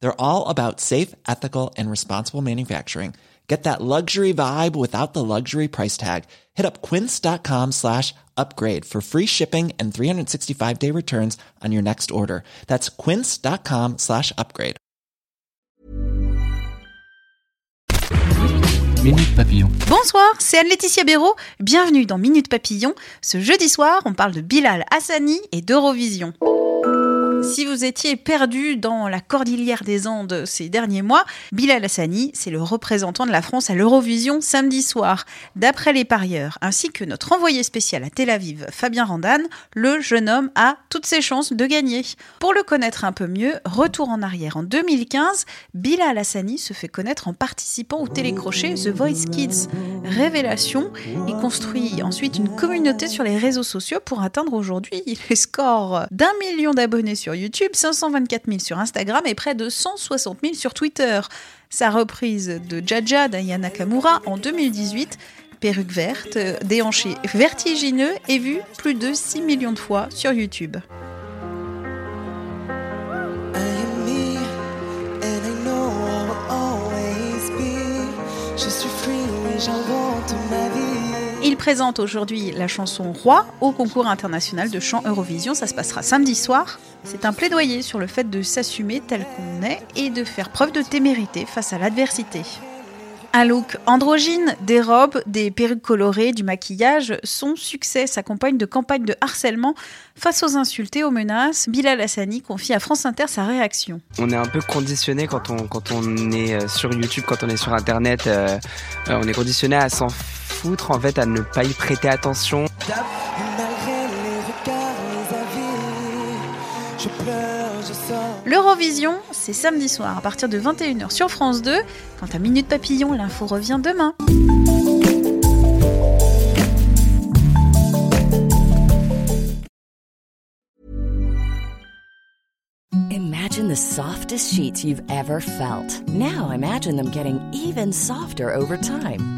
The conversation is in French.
They're all about safe, ethical, and responsible manufacturing. Get that luxury vibe without the luxury price tag. Hit up quince.com slash upgrade for free shipping and 365 day returns on your next order. That's quince.com slash upgrade. Minute Papillon. Bonsoir, c'est Anne-Laetitia Béraud. Bienvenue dans Minute Papillon. Ce jeudi soir, on parle de Bilal Hassani et d'Eurovision. Si vous étiez perdu dans la cordillère des Andes ces derniers mois, Bilal Hassani, c'est le représentant de la France à l'Eurovision samedi soir. D'après les parieurs, ainsi que notre envoyé spécial à Tel Aviv, Fabien Randan, le jeune homme a toutes ses chances de gagner. Pour le connaître un peu mieux, retour en arrière. En 2015, Bilal Hassani se fait connaître en participant au télécrochet The Voice Kids. Révélation, il construit ensuite une communauté sur les réseaux sociaux pour atteindre aujourd'hui les scores d'un million d'abonnés sur YouTube, 524 000 sur Instagram et près de 160 000 sur Twitter. Sa reprise de Jaja d'Aya Nakamura en 2018, perruque verte, déhanché vertigineux, est vue plus de 6 millions de fois sur YouTube. Il présente aujourd'hui la chanson Roi au concours international de chant Eurovision. Ça se passera samedi soir. C'est un plaidoyer sur le fait de s'assumer tel qu'on est et de faire preuve de témérité face à l'adversité. Un look androgyne, des robes, des perruques colorées, du maquillage, son succès s'accompagne de campagnes de harcèlement face aux insultes et aux menaces. Bilal Hassani confie à France Inter sa réaction. On est un peu conditionné quand on, quand on est euh, sur YouTube, quand on est sur Internet, euh, euh, on est conditionné à s'en foutre, en fait, à ne pas y prêter attention. L'Eurovision, c'est samedi soir à partir de 21h sur France 2. Quant à Minute Papillon, l'info revient demain. Imagine the softest sheets you've ever felt. Now imagine them getting even softer over time.